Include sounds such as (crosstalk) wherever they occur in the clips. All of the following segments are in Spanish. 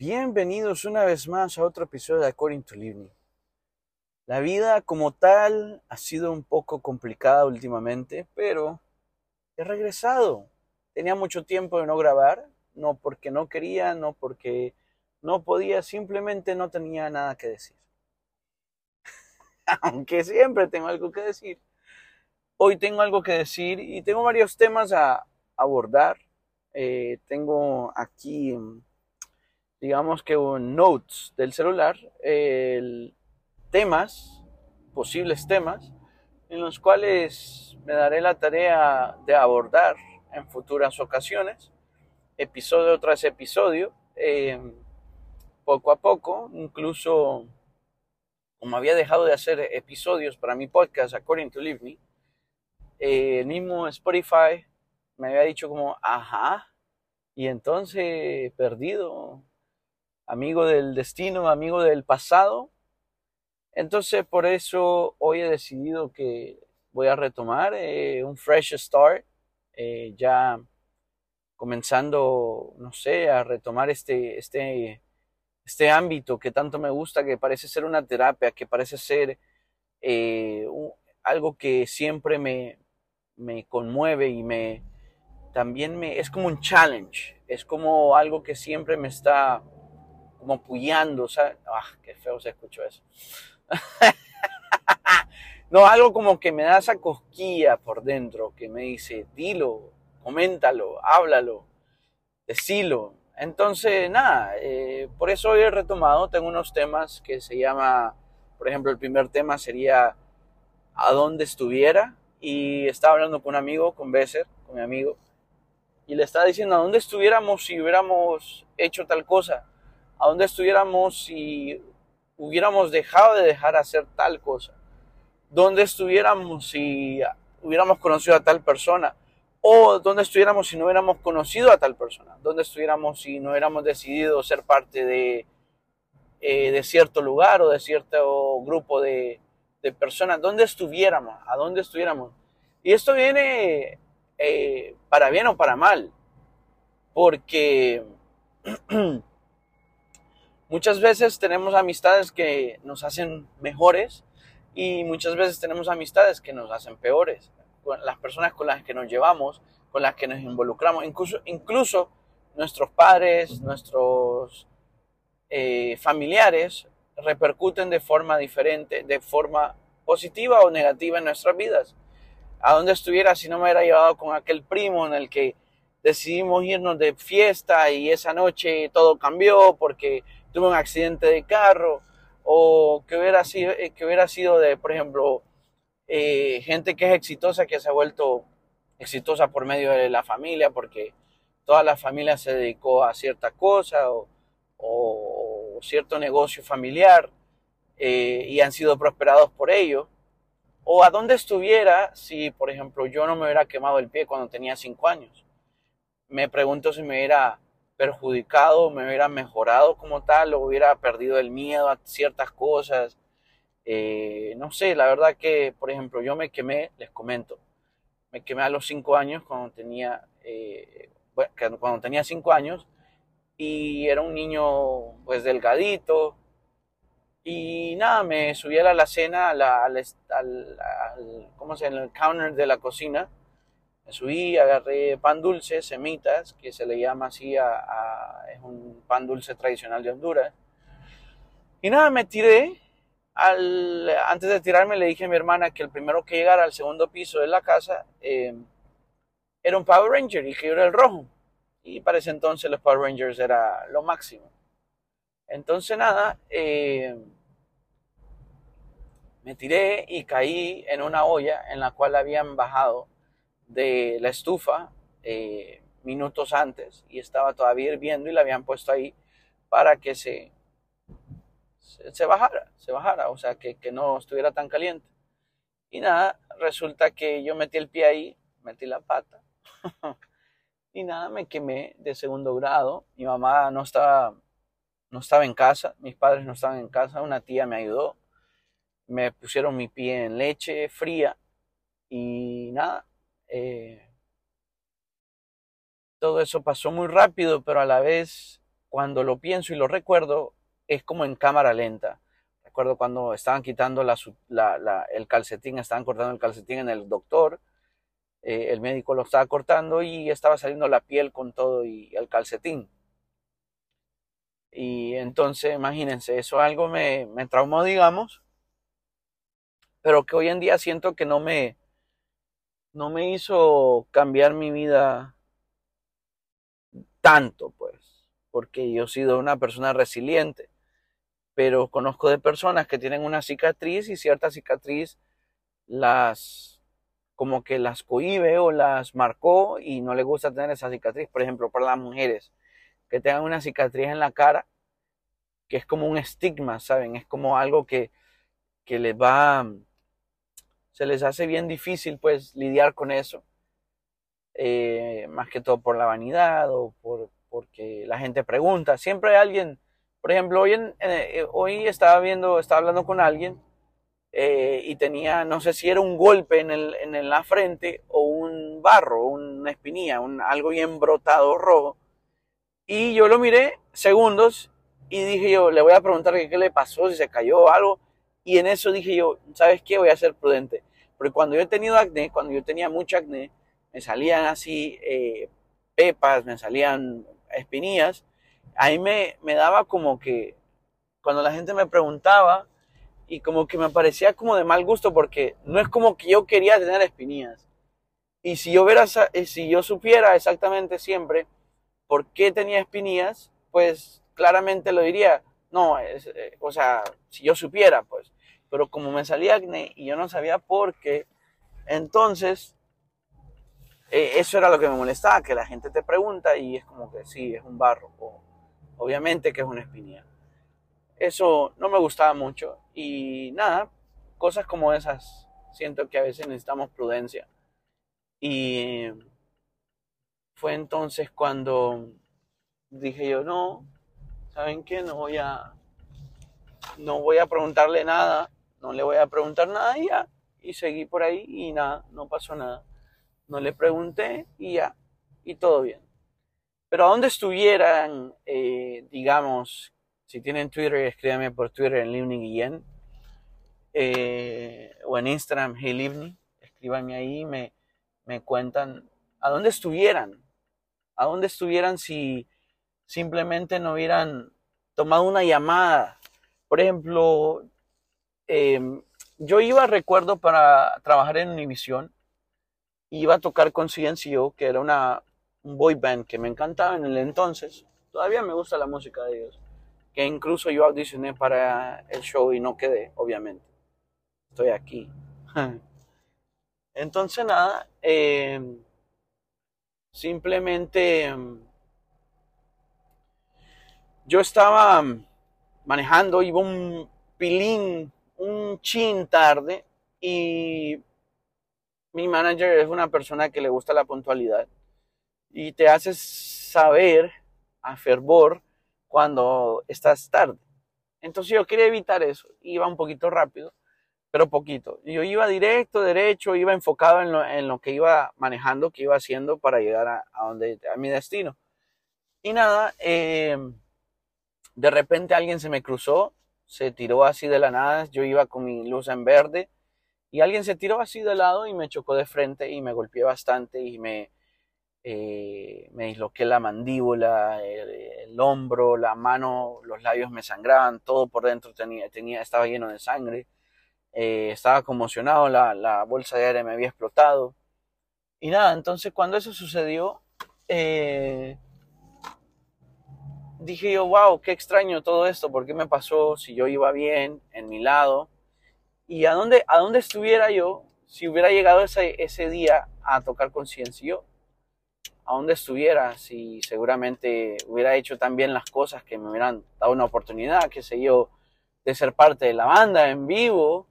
Bienvenidos una vez más a otro episodio de According to Living. La vida como tal ha sido un poco complicada últimamente, pero he regresado. Tenía mucho tiempo de no grabar, no porque no quería, no porque no podía, simplemente no tenía nada que decir. (laughs) Aunque siempre tengo algo que decir. Hoy tengo algo que decir y tengo varios temas a abordar. Eh, tengo aquí digamos que un notes del celular, temas, posibles temas, en los cuales me daré la tarea de abordar en futuras ocasiones, episodio tras episodio, em, poco a poco, incluso como había dejado de hacer episodios para mi podcast, According to Live Me, el mismo Spotify me había dicho como, ajá, y entonces perdido, amigo del destino, amigo del pasado. Entonces por eso hoy he decidido que voy a retomar eh, un fresh start, eh, ya comenzando, no sé, a retomar este, este, este ámbito que tanto me gusta, que parece ser una terapia, que parece ser eh, algo que siempre me, me conmueve y me también me es como un challenge, es como algo que siempre me está como puyando, sea, ah, qué feo se escuchó eso. (laughs) no, algo como que me da esa cosquilla por dentro, que me dice, dilo, coméntalo, háblalo, decilo. Entonces, nada, eh, por eso hoy he retomado, tengo unos temas que se llama, por ejemplo, el primer tema sería a dónde estuviera, y estaba hablando con un amigo, con Besser, con mi amigo, y le estaba diciendo a dónde estuviéramos si hubiéramos hecho tal cosa a dónde estuviéramos si hubiéramos dejado de dejar hacer tal cosa, dónde estuviéramos si hubiéramos conocido a tal persona, o dónde estuviéramos si no hubiéramos conocido a tal persona, dónde estuviéramos si no hubiéramos decidido ser parte de, eh, de cierto lugar o de cierto grupo de, de, personas, dónde estuviéramos, a dónde estuviéramos. Y esto viene eh, para bien o para mal, porque (clears throat) Muchas veces tenemos amistades que nos hacen mejores y muchas veces tenemos amistades que nos hacen peores. Las personas con las que nos llevamos, con las que nos involucramos, incluso, incluso nuestros padres, nuestros eh, familiares repercuten de forma diferente, de forma positiva o negativa en nuestras vidas. A dónde estuviera si no me hubiera llevado con aquel primo en el que decidimos irnos de fiesta y esa noche todo cambió porque tuve un accidente de carro o que hubiera sido, eh, que hubiera sido de, por ejemplo, eh, gente que es exitosa, que se ha vuelto exitosa por medio de la familia, porque toda la familia se dedicó a cierta cosa o, cierto negocio familiar eh, y han sido prosperados por ello. O a dónde estuviera si, por ejemplo, yo no me hubiera quemado el pie cuando tenía cinco años. Me pregunto si me hubiera perjudicado, me hubiera mejorado como tal, o hubiera perdido el miedo a ciertas cosas. Eh, no sé, la verdad que, por ejemplo, yo me quemé, les comento, me quemé a los cinco años cuando tenía, eh, cuando tenía cinco años y era un niño pues delgadito y nada, me subí a la alacena, al, al, al, ¿cómo se llama? el counter de la cocina me subí, agarré pan dulce, semitas, que se le llama así es un pan dulce tradicional de Honduras. Y nada, me tiré. Al, antes de tirarme le dije a mi hermana que el primero que llegara al segundo piso de la casa eh, era un Power Ranger y que yo era el rojo. Y para ese entonces los Power Rangers era lo máximo. Entonces nada, eh, me tiré y caí en una olla en la cual habían bajado de la estufa eh, minutos antes y estaba todavía hirviendo y la habían puesto ahí para que se, se, bajara, se bajara, o sea, que, que, no estuviera tan caliente. Y nada, resulta que yo metí el pie ahí, metí la pata (laughs) y nada, me quemé de segundo grado. Mi mamá no estaba, no estaba en casa, mis padres no estaban en casa, una tía me ayudó, me pusieron mi pie en leche fría y nada, eh, todo eso pasó muy rápido, pero a la vez cuando lo pienso y lo recuerdo, es como en cámara lenta. Recuerdo cuando estaban quitando el calcetín, estaban cortando el calcetín en el doctor, eh, el médico lo estaba cortando y estaba saliendo la piel con todo y el calcetín. Y entonces, imagínense, eso algo me, me traumó, digamos, pero que hoy en día siento que no me, no me hizo cambiar mi vida tanto, pues, porque yo he sido una persona resiliente, pero conozco de personas que tienen una cicatriz y cierta cicatriz las como que las cohibe o las marcó y no les gusta tener esa cicatriz. Por ejemplo, para las mujeres que tengan una cicatriz en la cara, que es como un estigma, ¿saben? Es como algo que, que les va, se les hace bien difícil pues lidiar con eso. Eh, más que todo por la vanidad o por, porque la gente pregunta. Siempre hay alguien, por ejemplo, hoy, eh, hoy estaba viendo, estaba hablando con alguien eh, y tenía, no sé si era un golpe en, el, en la frente o un barro, una espinilla, algo bien brotado rojo. Y yo lo miré segundos y dije yo, le voy a preguntar qué, le pasó, si se cayó o algo. Y en eso dije yo, ¿sabes qué? Voy a ser prudente. Porque cuando yo he tenido acné, cuando yo tenía mucho acné, me salían así eh, pepas, me salían espinillas. Ahí me, me daba como que, cuando la gente me preguntaba, y como que me parecía como de mal gusto porque no es como que yo quería tener espinillas. Y si yo, viera, eh, si yo supiera exactamente siempre por qué tenía espinillas, pues claramente lo diría. No, eh, o sea, si yo supiera, pues. Pero como me salía acné y yo no sabía por qué, entonces eh, eso era lo que me molestaba, que la gente te pregunta y es como que sí, es un barro, o obviamente que es una espinilla. Eso no me gustaba mucho y nada, cosas como esas, siento que a veces necesitamos prudencia. Y fue entonces cuando dije yo, no, ¿saben qué? No voy a, no voy a preguntarle nada, no le voy a preguntar nada y ya. Y seguí por ahí y nada, no pasó nada. No le pregunté y ya, y todo bien. Pero a donde estuvieran, eh, digamos, si tienen Twitter, escríbanme por Twitter en Livni Guillén. Eh, o en Instagram, Hey Livni. Escríbanme ahí, me, me cuentan a dónde estuvieran. A dónde estuvieran si simplemente no hubieran tomado una llamada. Por ejemplo, em, yo iba, recuerdo, para trabajar en Univision. Iba a tocar con CNCO, que era una, un boy band que me encantaba en el entonces. Todavía me gusta la música de ellos que incluso yo audicioné para el show y no quedé, obviamente. Estoy aquí. (laughs) Entonces nada, em, simplemente em, yo estaba manejando, iba un pilín, un chin tarde y mi manager es una persona que le gusta la puntualidad y te hace saber a fervor cuando estás tarde. Entonces yo quería evitar eso, iba un poquito rápido, pero poquito. Yo iba directo, derecho, iba enfocado en lo, que iba manejando, que iba haciendo para llegar a, donde, a mi destino. Y nada, em, de repente alguien se me cruzó, se tiró así de la nada, yo iba con mi luz en verde y alguien se tiró así de lado y me chocó de frente y me golpeé bastante y me, eh, me disloqué la mandíbula, el, hombro, la mano, los labios me sangraban, todo por dentro tenía, tenía, estaba lleno de sangre, eh, estaba conmocionado, la, bolsa de aire me había explotado. Y nada, entonces cuando eso sucedió, eh, dije yo, wow, qué extraño todo esto, ¿por qué me pasó si yo iba bien en mi lado? ¿Y a dónde, a dónde estuviera yo si hubiera llegado ese, ese día a tocar conciencia? Yo a donde estuviera, si seguramente hubiera hecho también las cosas que me hubieran dado una oportunidad, qué sé yo, de ser parte de la banda en vivo,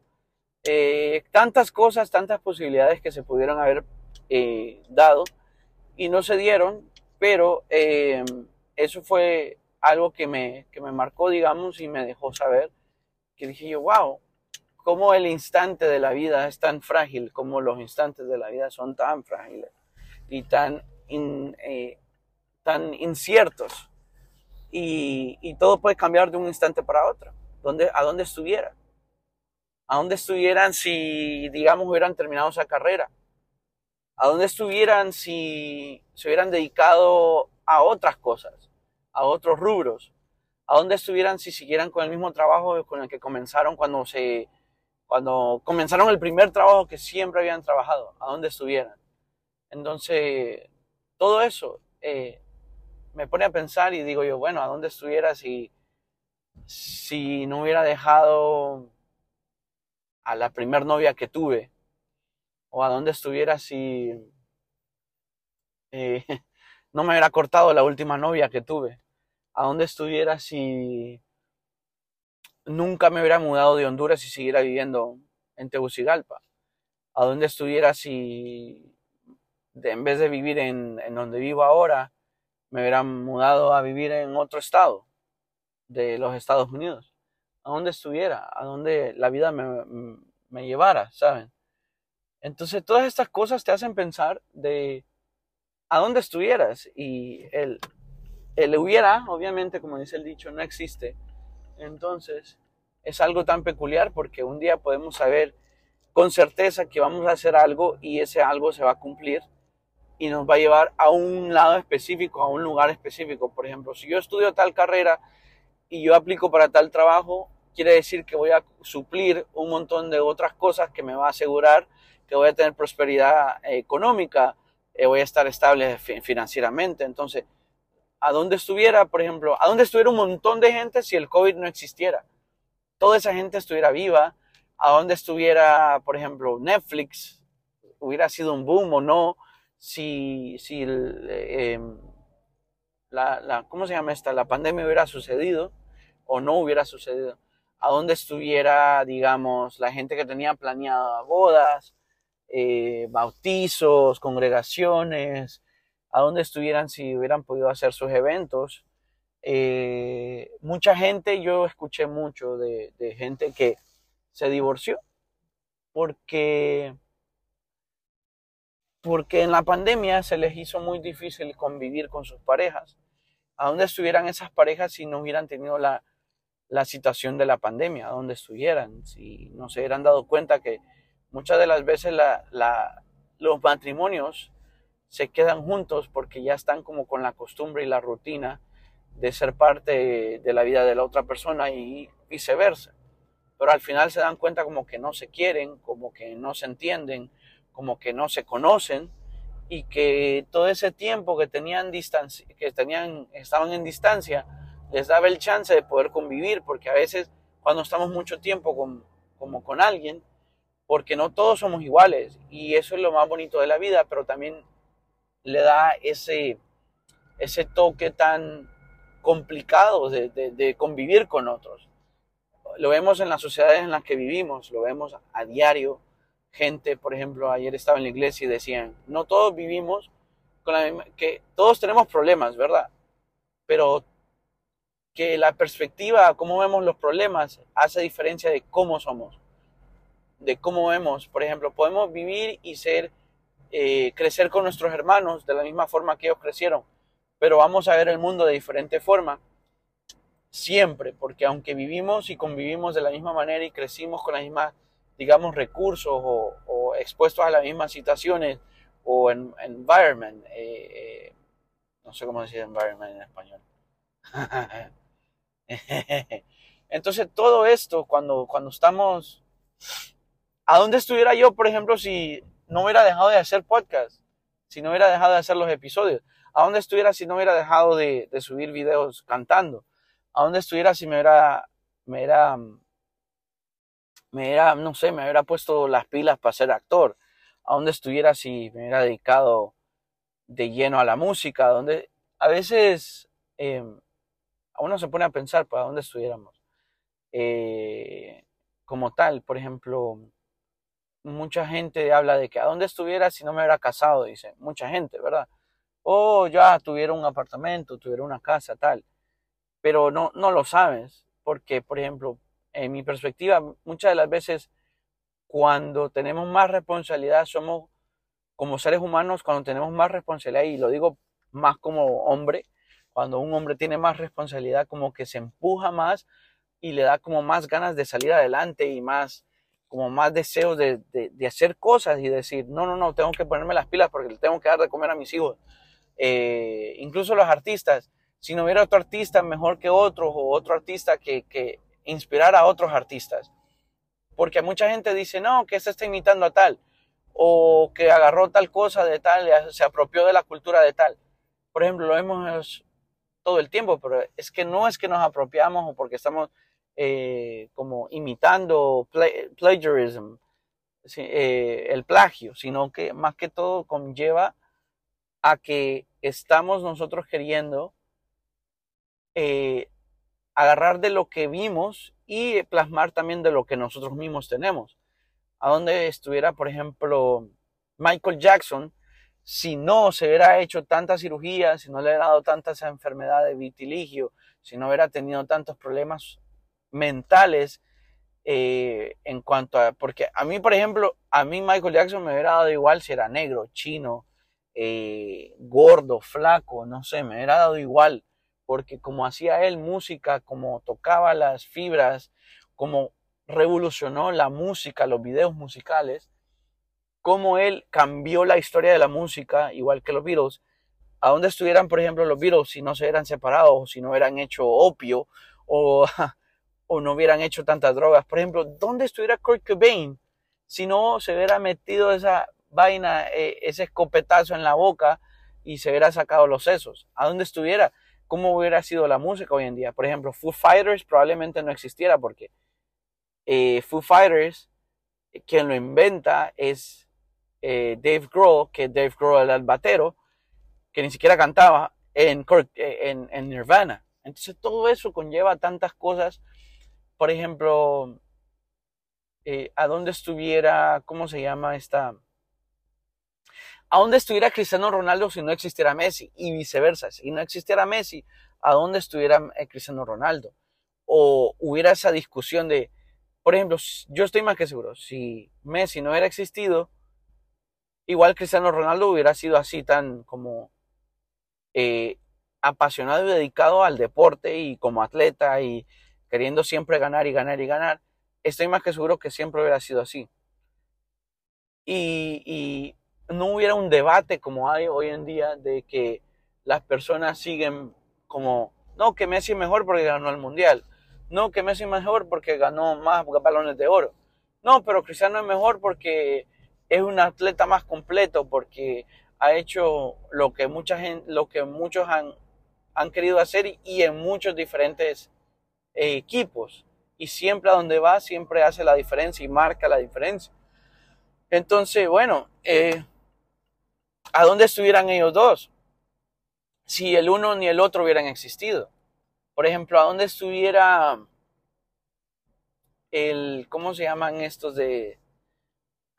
eh, tantas cosas, tantas posibilidades que se pudieron haber eh, dado y no se dieron, pero eh, eso fue algo que me, que me marcó, digamos, y me dejó saber que dije yo, wow, cómo el instante de la vida es tan frágil, como los instantes de la vida son tan frágiles y tan eh, tan inciertos. y, y, todo puede cambiar de un instante para otro. ¿Dónde, ¿A dónde estuvieran? ¿A dónde estuvieran si, digamos, hubieran terminado esa carrera? ¿A dónde estuvieran si se hubieran dedicado a otras cosas, a otros rubros? ¿A dónde estuvieran si siguieran con el mismo trabajo con el que comenzaron cuando se cuando comenzaron el primer trabajo que siempre habían trabajado? ¿A dónde estuvieran? Entonces, todo eso eh, me pone a pensar y digo yo, bueno, ¿a dónde estuviera si, si no hubiera dejado a la primer novia que tuve? ¿O a dónde estuviera si eh, (laughs) no me hubiera cortado la última novia que tuve? ¿A dónde estuviera si nunca me hubiera mudado de Honduras y siguiera viviendo en Tegucigalpa? ¿A dónde estuviera si en vez de vivir en, donde vivo ahora, me hubieran mudado a vivir en otro estado de los Estados Unidos, a donde estuviera, a donde la vida me llevara, ¿saben? Entonces todas estas cosas te hacen pensar de a dónde estuvieras y el, el hubiera, obviamente, como dice el dicho, no existe. Entonces es algo tan peculiar porque un día podemos saber con certeza que vamos a hacer algo y ese algo se va a cumplir y nos va a llevar a un lado específico, a un lugar específico. Por ejemplo, si yo estudio tal carrera y yo aplico para tal trabajo, quiere decir que voy a suplir un montón de otras cosas que me va a asegurar que voy a tener prosperidad económica, eh, voy a estar estable financieramente. Entonces, ¿a dónde estuviera, por ejemplo, a dónde estuviera un montón de gente si el COVID no existiera? Toda esa gente estuviera viva, a dónde estuviera, por ejemplo, Netflix, hubiera sido un boom o no, si, si em, la, la, ¿cómo se llama esta? La pandemia hubiera sucedido o no hubiera sucedido. A dónde estuviera, digamos, la gente que tenía planeada bodas, eh, bautizos, congregaciones, a dónde estuvieran si hubieran podido hacer sus eventos. Eh, mucha gente, yo escuché mucho de, de gente que se divorció porque porque en la pandemia se les hizo muy difícil convivir con sus parejas. ¿A dónde estuvieran esas parejas si no hubieran tenido la, situación de la pandemia? ¿A dónde estuvieran? Si no se hubieran dado cuenta que muchas de las veces los matrimonios se quedan juntos porque ya están como con la costumbre y la rutina de ser parte de la vida de la otra persona y viceversa. Pero al final se dan cuenta como que no se quieren, como que no se entienden, como que no se conocen y que todo ese tiempo que tenían distancia, que tenían, estaban en distancia, les daba el chance de poder convivir, porque a veces cuando estamos mucho tiempo con, como con alguien, porque no todos somos iguales, y eso es lo más bonito de la vida, pero también le da ese, ese toque tan complicado de, convivir con otros. Lo vemos en las sociedades en las que vivimos, lo vemos a diario, gente, por ejemplo, ayer estaba en la iglesia y decían, no todos vivimos con la misma, que todos tenemos problemas, ¿verdad? Pero que la perspectiva, cómo vemos los problemas, hace diferencia de cómo somos, de cómo vemos. Por ejemplo, podemos vivir y ser, eh, crecer con nuestros hermanos de la misma forma que ellos crecieron, pero vamos a ver el mundo de diferente forma siempre, porque aunque vivimos y convivimos de la misma manera y crecimos con la misma digamos, recursos o, expuestos a las mismas situaciones o en environment, eh, eh, no sé cómo decir environment en español. (laughs) Entonces todo esto, cuando, cuando estamos, ¿a dónde estuviera yo, por ejemplo, si no hubiera dejado de hacer podcast? Si no hubiera dejado de hacer los episodios. ¿A dónde estuviera si no hubiera dejado de, subir videos cantando? ¿A dónde estuviera si me hubiera, me hubiera me hubiera, no sé, me hubiera puesto las pilas para ser actor, a dónde estuviera si me hubiera dedicado de lleno a la música, donde a veces a uno se pone a pensar para dónde estuviéramos. Eh, como tal, por ejemplo, mucha gente habla de que a dónde estuviera si no me hubiera casado, dice, mucha gente, ¿verdad? O oh, ya tuviera un apartamento, tuviera una casa, tal. Pero no, no lo sabes, porque, por ejemplo, en mi perspectiva, muchas de las veces cuando tenemos más responsabilidad, somos como seres humanos, cuando tenemos más responsabilidad, y lo digo más como hombre, cuando un hombre tiene más responsabilidad, como que se empuja más y le da como más ganas de salir adelante y más, como más deseos de, de, hacer cosas y decir, no, no, no, tengo que ponerme las pilas porque le tengo que dar de comer a mis hijos. Eh, incluso los artistas, si no hubiera otro artista mejor que otro o otro artista que, que inspirara a otros artistas. Porque mucha gente dice, no, que se está imitando a tal, o que agarró tal cosa de tal, se apropió de la cultura de tal. Por ejemplo, lo vemos todo el tiempo, pero es que no es que nos apropiamos o porque estamos eh, como imitando plagiarism, eh, el plagio, sino que más que todo conlleva a que estamos nosotros queriendo eh, agarrar de lo que vimos y plasmar también de lo que nosotros mismos tenemos. A donde estuviera, por ejemplo, Michael Jackson, si no se hubiera hecho tanta cirugía, si no le hubiera dado tanta esa enfermedad de vitiligio, si no hubiera tenido tantos problemas mentales eh, en cuanto a, porque a mí, por ejemplo, a mí Michael Jackson me hubiera dado igual si era negro, chino, eh, gordo, flaco, no sé, me hubiera dado igual porque como hacía él música, como tocaba las fibras, como revolucionó la música, los videos musicales, como él cambió la historia de la música, igual que los Beatles, a dónde estuvieran, por ejemplo, los Beatles si no se hubieran separado, o si no hubieran hecho opio, o, (laughs) o no hubieran hecho tantas drogas. Por ejemplo, ¿dónde estuviera Kurt Cobain si no se hubiera metido esa vaina, eh, ese escopetazo en la boca y se hubiera sacado los sesos? ¿A dónde estuviera? cómo hubiera sido la música hoy en día. Por ejemplo, Foo Fighters probablemente no existiera porque eh, Foo Fighters, eh, quien lo inventa es Dave Grohl, que Dave Grohl era el batero, que ni siquiera cantaba en, en, en Nirvana. Entonces todo eso conlleva tantas cosas. Por ejemplo, a dónde estuviera, ¿cómo se llama esta? ¿A dónde estuviera Cristiano Ronaldo si no existiera Messi? Y viceversa, si no existiera Messi, ¿a dónde estuviera eh, Cristiano Ronaldo? O hubiera esa discusión de, por ejemplo, yo estoy más que seguro, si Messi no hubiera existido, igual Cristiano Ronaldo hubiera sido así tan como eh, apasionado y dedicado al deporte y como atleta y queriendo siempre ganar y ganar y ganar. Estoy más que seguro que siempre hubiera sido así. y no hubiera un debate como hay hoy en día de que las personas siguen como, no, que Messi es mejor porque ganó el Mundial, no, que Messi es mejor porque ganó más balones de oro, no, pero Cristiano es mejor porque es un atleta más completo, porque ha hecho lo que, mucha lo que muchos han querido hacer y en muchos diferentes eh, equipos. Y siempre a donde va, siempre hace la diferencia y marca la diferencia. Entonces, bueno, eh, ¿a dónde estuvieran ellos dos? Si el uno ni el otro hubieran existido. Por ejemplo, ¿a dónde estuviera el, ¿cómo se llaman estos de...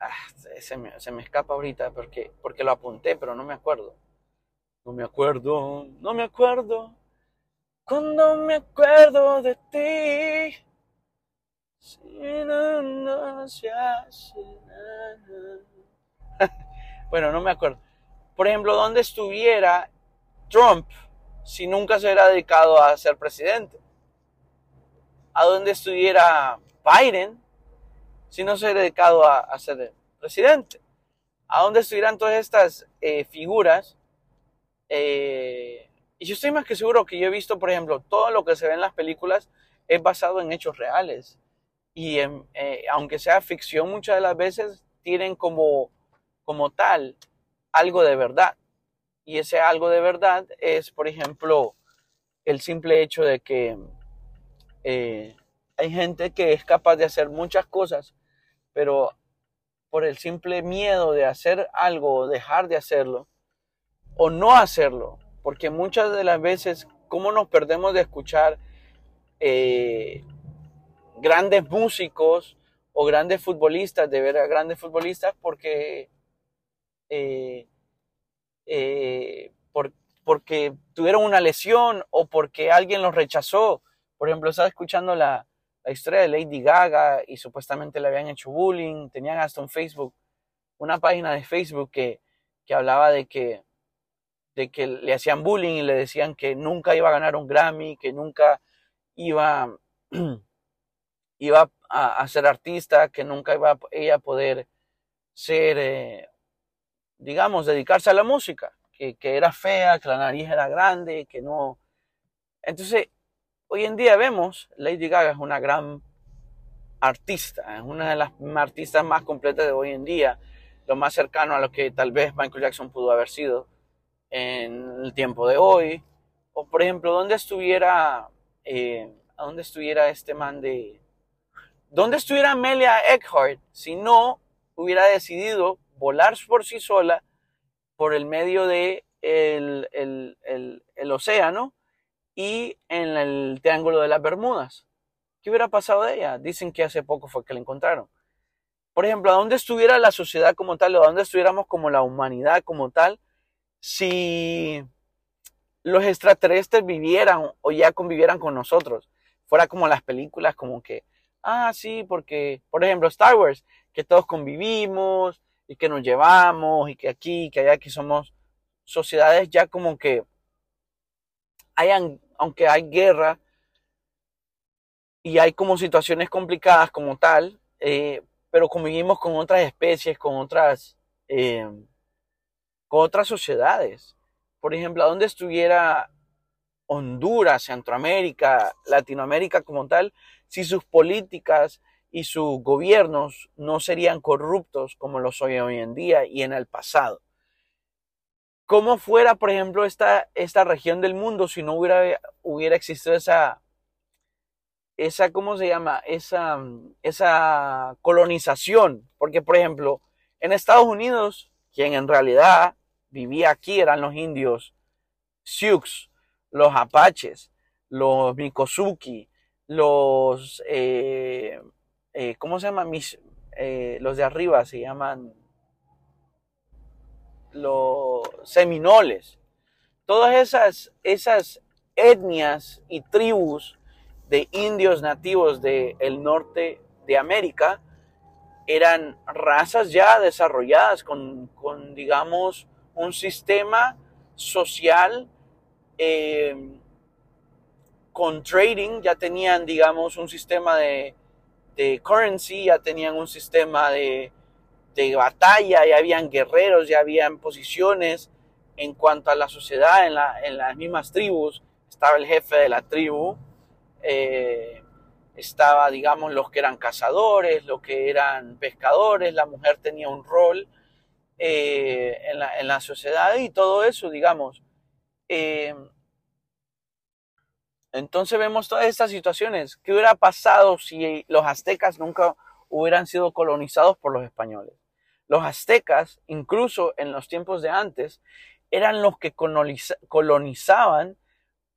Ah, se, me, escapa ahorita porque, porque lo apunté, pero no me acuerdo. No me acuerdo, no me acuerdo. Cuando me acuerdo de ti. (laughs) bueno, no me acuerdo por ejemplo, ¿dónde estuviera Trump si nunca se hubiera dedicado a ser presidente? ¿A dónde estuviera Biden si no se hubiera dedicado a, ser presidente? ¿A dónde estuvieran todas estas eh, figuras? Eh, y yo estoy más que seguro que yo he visto, por ejemplo, todo lo que se ve en las películas es basado en hechos reales. Y eh, aunque sea ficción, muchas de las veces tienen como, como tal algo de verdad. Y ese algo de verdad es, por ejemplo, el simple hecho de que eh, hay gente que es capaz de hacer muchas cosas, pero por el simple miedo de hacer algo dejar de hacerlo, o no hacerlo, porque muchas de las veces, ¿cómo nos perdemos de escuchar eh, grandes músicos o grandes futbolistas, de ver a grandes futbolistas? Porque eh, eh, porque tuvieron una lesión o porque alguien los rechazó. Por ejemplo, estaba escuchando la, historia de Lady Gaga y supuestamente le habían hecho bullying. Tenían hasta un Facebook, una página de Facebook que, hablaba de que, de que le hacían bullying y le decían que nunca iba a ganar un Grammy, que nunca iba, (clears throat) iba a, ser artista, que nunca iba ella a poder ser, eh, digamos, dedicarse a la música, que, que era fea, que la nariz era grande, que no... Entonces, hoy en día vemos, Lady Gaga es una gran artista, es una de las artistas más completas de hoy en día, lo más cercano a lo que tal vez Michael Jackson pudo haber sido en el tiempo de hoy. O por ejemplo, ¿dónde estuviera, eh, ¿a dónde estuviera este man de... ¿Dónde estuviera Amelia Eckhart si no hubiera decidido volar por sí sola por el medio de el, el océano y en el Triángulo de las Bermudas? ¿Qué hubiera pasado de ella? Dicen que hace poco fue que la encontraron. Por ejemplo, ¿a dónde estuviera la sociedad como tal o dónde estuviéramos como la humanidad como tal si los extraterrestres vivieran o ya convivieran con nosotros? Fuera como las películas, como que, ah, sí, porque, por ejemplo, Star Wars, que todos convivimos y que nos llevamos y que aquí, que allá, que somos sociedades ya como que hayan, aunque hay guerra, y hay como situaciones complicadas como tal, eh, pero convivimos con otras especies, con otras, eh, con otras sociedades. Por ejemplo, ¿a dónde estuviera Honduras, Centroamérica, Latinoamérica como tal, si sus políticas y sus gobiernos no serían corruptos como lo son hoy en día y en el pasado? ¿Cómo fuera, por ejemplo, esta, esta región del mundo si no hubiera, hubiera existido esa, esa, ¿cómo se llama? Esa, esa colonización. Porque, por ejemplo, en Estados Unidos, quien en realidad vivía aquí eran los indios Sioux, los apaches, los Mikosuki, los, eh, eh, ¿cómo se llama? Eh, los de arriba se llaman los seminoles. Todas esas, esas etnias y tribus de indios nativos del norte de América eran razas ya desarrolladas con, digamos, un sistema social eh, con trading, ya tenían, digamos, un sistema de, currency, ya tenían un sistema de, batalla, ya habían guerreros, ya habían posiciones. En cuanto a la sociedad, en, en las mismas tribus, estaba el jefe de la tribu, eh, estaba, digamos, los que eran cazadores, los que eran pescadores, la mujer tenía un rol eh, en, la, sociedad y todo eso, digamos. Eh, entonces vemos todas estas situaciones. ¿Qué hubiera pasado si los aztecas nunca hubieran sido colonizados por los españoles? Los aztecas, incluso en los tiempos de antes, eran los que colonizaban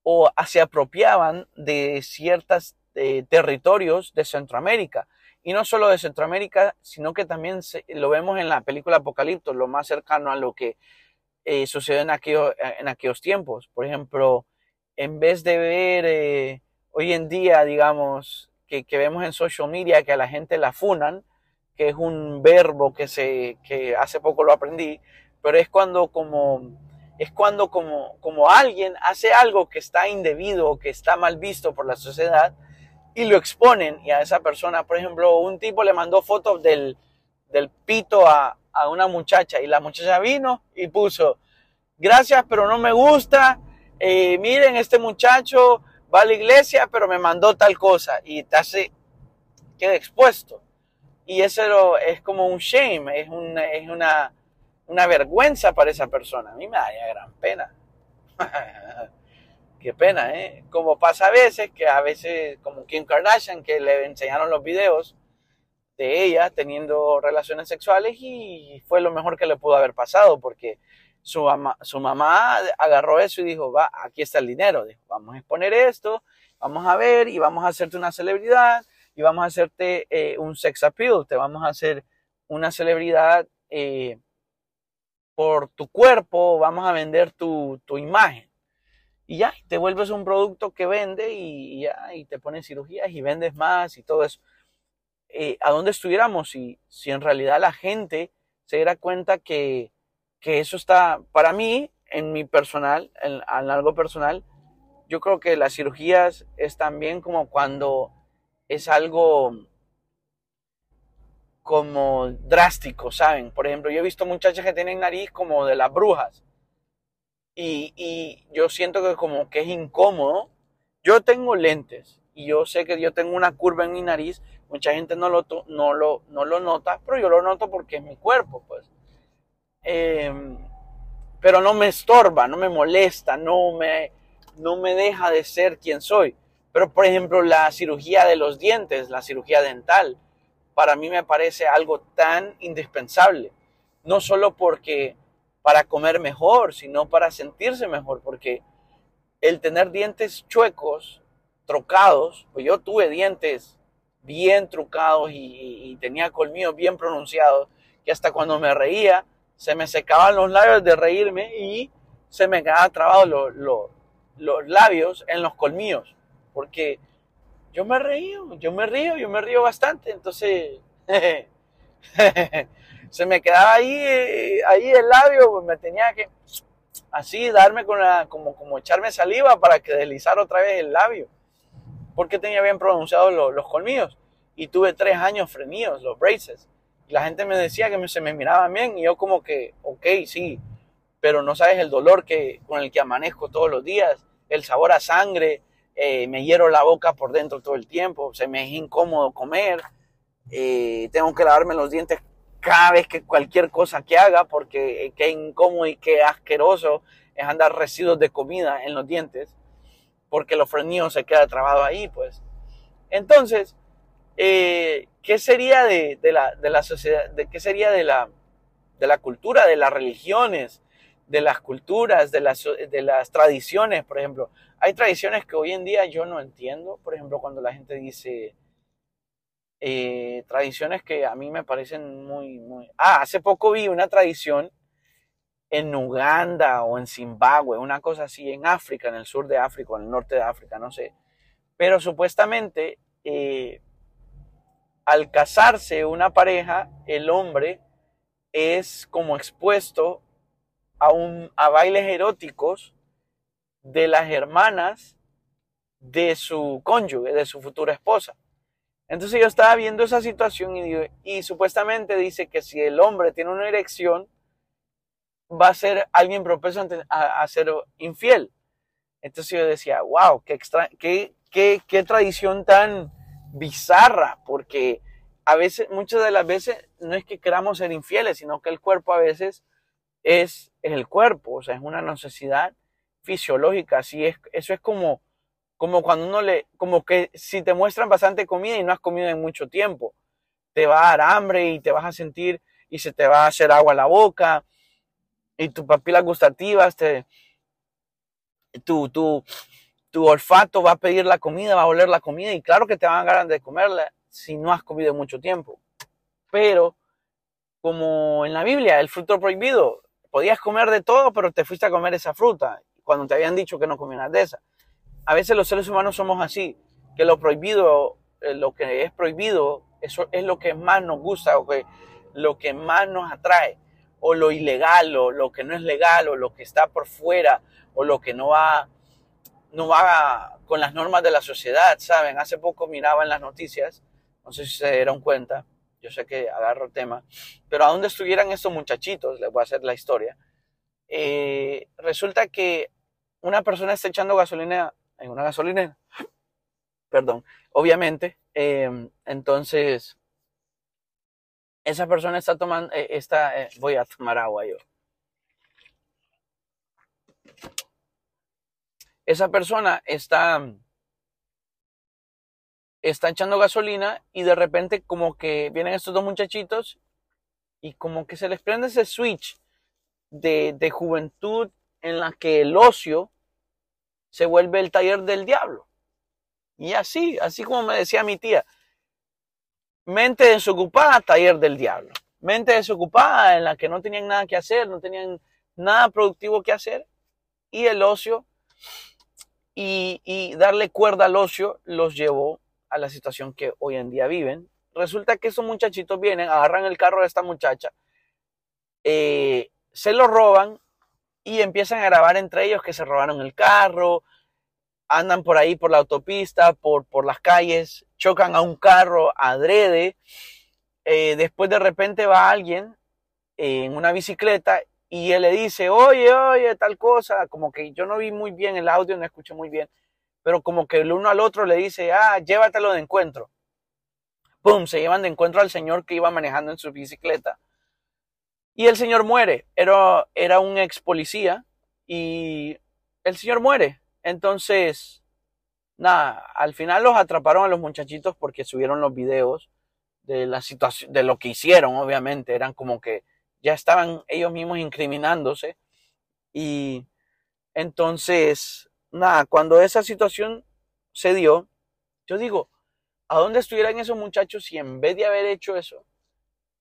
o se apropiaban de ciertos eh, territorios de Centroamérica. Y no solo de Centroamérica, sino que también lo vemos en la película Apocalipto, lo más cercano a lo que eh, sucedió en, en aquellos tiempos. Por ejemplo, en vez de ver eh, hoy en día, digamos, que, que, vemos en social media que a la gente la funan, que es un verbo que, se, que hace poco lo aprendí, pero es cuando como es cuando como, como alguien hace algo que está indebido o que está mal visto por la sociedad y lo exponen y a esa persona, por ejemplo, un tipo le mandó fotos del, del pito a, a una muchacha y la muchacha vino y puso, gracias, pero no me gusta, eh, miren, este muchacho va a la iglesia, pero me mandó tal cosa y te hace, queda expuesto. Y eso es como un shame, es una, es una una vergüenza para esa persona. A mí me da gran pena. (laughs) Qué pena, ¿eh? Como pasa a veces, que a veces, como Kim Kardashian, que le enseñaron los videos de ella teniendo relaciones sexuales y fue lo mejor que le pudo haber pasado porque su, su mamá agarró eso y dijo, va, aquí está el dinero, dijo, vamos a exponer esto, vamos a ver y vamos a hacerte una celebridad y vamos a hacerte eh, un sex appeal, te vamos a hacer una celebridad eh, por tu cuerpo, vamos a vender tu, imagen. Y ya, te vuelves un producto que vende y, ya, y te pones cirugías y vendes más y todo eso. Eh, ¿A dónde estuviéramos si, si en realidad la gente se diera cuenta que, que eso está, para mí, en mi personal, en, a largo personal, yo creo que las cirugías es también como cuando es algo como drástico, ¿saben? Por ejemplo, yo he visto muchachas que tienen nariz como de las brujas. Y, yo siento que como que es incómodo. Yo tengo lentes y yo sé que yo tengo una curva en mi nariz. Mucha gente no lo, no lo, no lo nota, pero yo lo noto porque es mi cuerpo, pues. Em, pero no me estorba, no me molesta, no me, no me deja de ser quien soy. Pero, por ejemplo, la cirugía de los dientes, la cirugía dental, para mí me parece algo tan indispensable. No solo porque para comer mejor, sino para sentirse mejor, porque el tener dientes chuecos, trocados, pues yo tuve dientes bien trucados y, tenía colmillos bien pronunciados, que hasta cuando me reía se me secaban los labios de reírme y se me quedaban trabados los labios en los colmillos, porque yo me río, yo me río, yo me río bastante, entonces (laughs) se me quedaba ahí, ahí el labio, pues me tenía que así darme con la, como, como echarme saliva para que deslizara otra vez el labio, porque tenía bien pronunciados los, los colmillos y tuve tres años frenidos, los braces. Y la gente me decía que se me miraba bien y yo como que, ok, sí, pero no sabes el dolor que, con el que amanezco todos los días, el sabor a sangre, eh, me hiero la boca por dentro todo el tiempo, se me es incómodo comer, eh, tengo que lavarme los dientes cada vez que cualquier cosa que haga, porque eh, qué incómodo y qué asqueroso es andar residuos de comida en los dientes, porque los frenillos se queda trabado ahí, pues. Entonces, ¿qué sería de, la, de, la, sociedad, de qué sería de la, de la cultura, de las religiones, de las culturas, de las, de las tradiciones, por ejemplo? Hay tradiciones que hoy en día yo no entiendo, por ejemplo, cuando la gente dice eh, tradiciones que a mí me parecen muy, muy... Ah, hace poco vi una tradición en Uganda o en Zimbabue, una cosa así, en África, en el sur de África, en el norte de África, no sé. Pero supuestamente eh, al casarse una pareja, el hombre es como expuesto a, un, a bailes eróticos de las hermanas de su cónyuge, de su futura esposa. Entonces yo estaba viendo esa situación y, supuestamente dice que si el hombre tiene una erección, va a ser alguien propenso a, ser infiel. Entonces yo decía, wow, qué, extra, qué, qué, qué tradición tan bizarra, porque a veces, muchas de las veces, no es que queramos ser infieles, sino que el cuerpo a veces es, el cuerpo, o sea, es una necesidad fisiológica, así es, eso es como, como cuando uno le, como que si te muestran bastante comida y no has comido en mucho tiempo, te va a dar hambre y te vas a sentir y se te va a hacer agua a la boca y tus papilas gustativas, te, tu, tu, tu olfato va a pedir la comida, va a oler la comida y claro que te van a ganar de comerla si no has comido en mucho tiempo. Pero como en la Biblia, el fruto prohibido, podías comer de todo, pero te fuiste a comer esa fruta cuando te habían dicho que no comieras de esa. A veces los seres humanos somos así, que lo prohibido, eh, lo que es prohibido, eso es lo que más nos gusta o que, lo que más nos atrae, o lo ilegal, o lo que no es legal, o lo que está por fuera, o lo que no va, no va con las normas de la sociedad, ¿saben? Hace poco miraba en las noticias, no sé si se dieron cuenta, yo sé que agarro tema, pero a dónde estuvieran estos muchachitos, les voy a hacer la historia, eh, resulta que una persona está echando gasolina en una gasolinera, perdón, obviamente, em, entonces esa persona está tomando, eh, está, eh, voy a tomar agua yo. Esa persona está, está echando gasolina y de repente como que vienen estos dos muchachitos y como que se les prende ese switch de, juventud en la que el ocio se vuelve el taller del diablo. Y así, así como me decía mi tía, mente desocupada, taller del diablo. Mente desocupada en la que no tenían nada que hacer, no tenían nada productivo que hacer. Y el ocio y, y darle cuerda al ocio los llevó a la situación que hoy en día viven. Resulta que esos muchachitos vienen, agarran el carro de esta muchacha, eh, se lo roban y empiezan a grabar entre ellos que se robaron el carro, andan por ahí por la autopista, por, por las calles, chocan a un carro adrede, eh, después de repente va alguien en una bicicleta y él le dice, oye, oye, tal cosa, como que yo no vi muy bien el audio, no escuché muy bien, pero como que el uno al otro le dice, ah, llévatelo de encuentro. ¡Pum! Se llevan de encuentro al señor que iba manejando en su bicicleta. Y el señor muere. Era, era un ex policía y el señor muere. Entonces, nada, al final los atraparon a los muchachitos porque subieron los videos de la situación, de lo que hicieron, obviamente. Eran como que ya estaban ellos mismos incriminándose. Y entonces, nada, cuando esa situación se dio, yo digo, ¿a dónde estuvieran esos muchachos si en vez de haber hecho eso,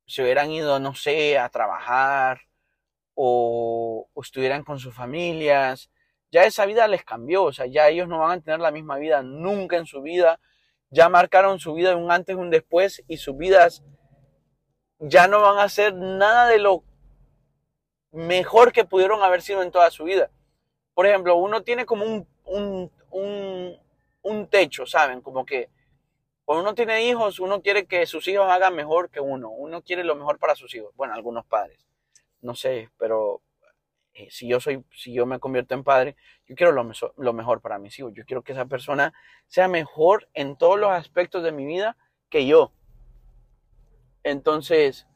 se hubieran ido, no sé, a trabajar o, estuvieran con sus familias? Ya esa vida les cambió, o sea, ya ellos no van a tener la misma vida nunca en su vida, ya marcaron su vida un antes y un después y sus vidas ya no van a ser nada de lo mejor que pudieron haber sido en toda su vida. Por ejemplo, uno tiene como un, un, un techo, ¿saben? Como que cuando uno tiene hijos, uno quiere que sus hijos hagan mejor que uno. Uno quiere lo mejor para sus hijos. Bueno, algunos padres. No sé, pero eh, si yo soy, si yo me convierto en padre, yo quiero lo, mejor para mis hijos. Yo quiero que esa persona sea mejor en todos los aspectos de mi vida que yo. Entonces,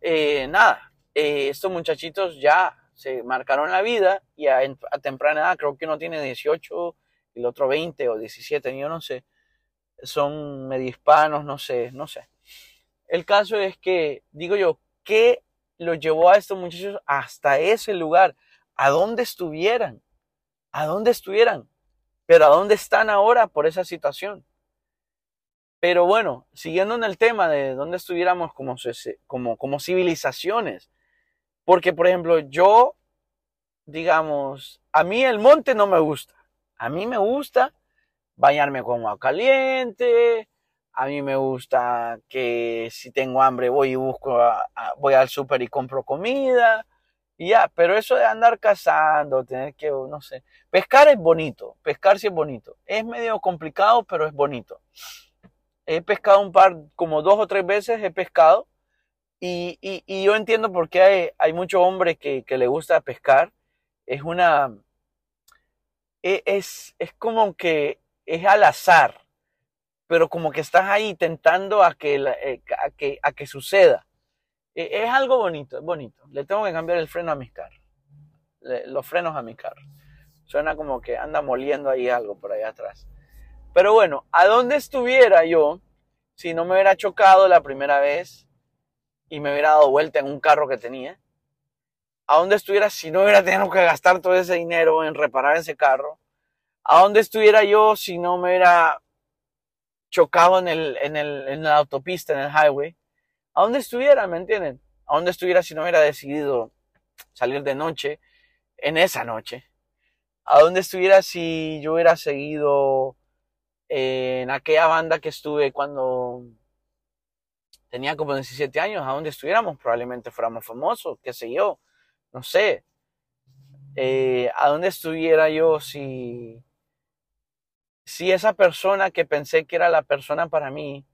eh, nada, eh, estos muchachitos ya se marcaron la vida y a, a, temprana edad, creo que uno tiene 18 y el otro 20 o 17, yo no sé, son medio hispanos, no sé, no sé. El caso es que, digo yo, ¿qué los llevó a estos muchachos hasta ese lugar? ¿A dónde estuvieran? ¿A dónde estuvieran? Pero ¿a dónde están ahora por esa situación? Pero bueno, siguiendo en el tema de dónde estuviéramos como, como, como civilizaciones, porque por ejemplo yo, digamos, a mí el monte no me gusta, a mí me gusta bañarme con agua caliente, a mí me gusta que si tengo hambre voy y busco, voy al súper y compro comida, y ya, pero eso de andar cazando, tener que, no sé, pescar es bonito, pescar sí es bonito, es medio complicado, pero es bonito. He pescado un par, como dos o tres veces he pescado, y, y, yo entiendo por qué hay, hay muchos hombres que, que le gusta pescar, es una, e, es, es como que es al azar, pero como que estás ahí tentando a que, eh, a que, a que suceda. E, es algo bonito, es bonito. Le tengo que cambiar el freno a mis carros, los frenos a mi carro. Suena como que anda moliendo ahí algo por ahí atrás. Pero bueno, ¿a dónde estuviera yo si no me hubiera chocado la primera vez y me hubiera dado vuelta en un carro que tenía? ¿A dónde estuviera si no hubiera tenido que gastar todo ese dinero en reparar ese carro? ¿A dónde estuviera yo si no me hubiera chocado en, el, en, el, en la autopista, en el highway? ¿A dónde estuviera, me entienden? ¿A dónde estuviera si no hubiera decidido salir de noche, en esa noche? ¿A dónde estuviera si yo hubiera seguido en aquella banda que estuve cuando tenía como 17 años? ¿A dónde estuviéramos? Probablemente fuéramos famosos, qué sé yo, no sé. Eh, ¿A dónde estuviera yo si si esa persona que pensé que era la persona para mí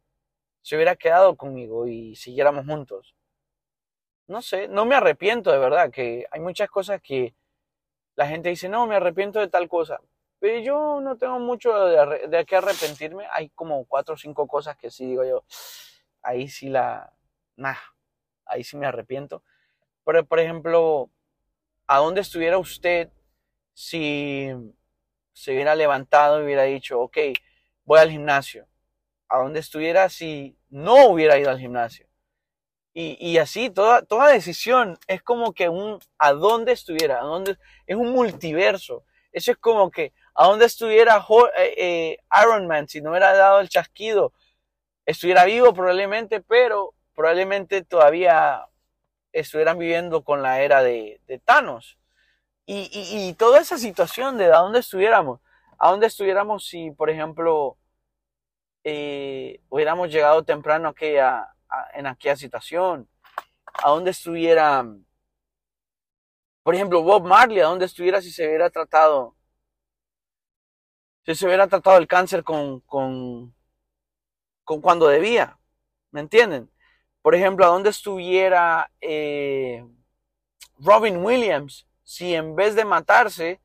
se hubiera quedado conmigo y siguiéramos juntos. No sé, no me arrepiento de verdad, que hay muchas cosas que la gente dice, no, me arrepiento de tal cosa. Pero yo no tengo mucho de, de qué arrepentirme. Hay como cuatro o cinco cosas que sí digo yo, ahí sí la, nah, ahí sí me arrepiento. Pero, por ejemplo, ¿a dónde estuviera usted si se hubiera levantado y hubiera dicho, ok, voy al gimnasio. A dónde estuviera si no hubiera ido al gimnasio. Y, así, toda, toda decisión es como que un, a dónde estuviera, a es un multiverso. Eso es como que, a dónde estuviera eh, eh, Iron Man si no hubiera dado el chasquido. Estuviera vivo probablemente, pero probablemente todavía estuvieran viviendo con la era de Thanos. Y, toda esa situación de a dónde estuviéramos, a dónde estuviéramos si, por ejemplo, eh, hubiéramos llegado temprano aquella, en aquella situación, a dónde estuviera, Por ejemplo, Bob Marley, ¿a dónde estuviera si se hubiera tratado? Si se hubiera tratado el cáncer con, con, con cuando debía. ¿Me entienden? Por ejemplo, ¿a dónde estuviera eh, Robin Williams si en vez de matarse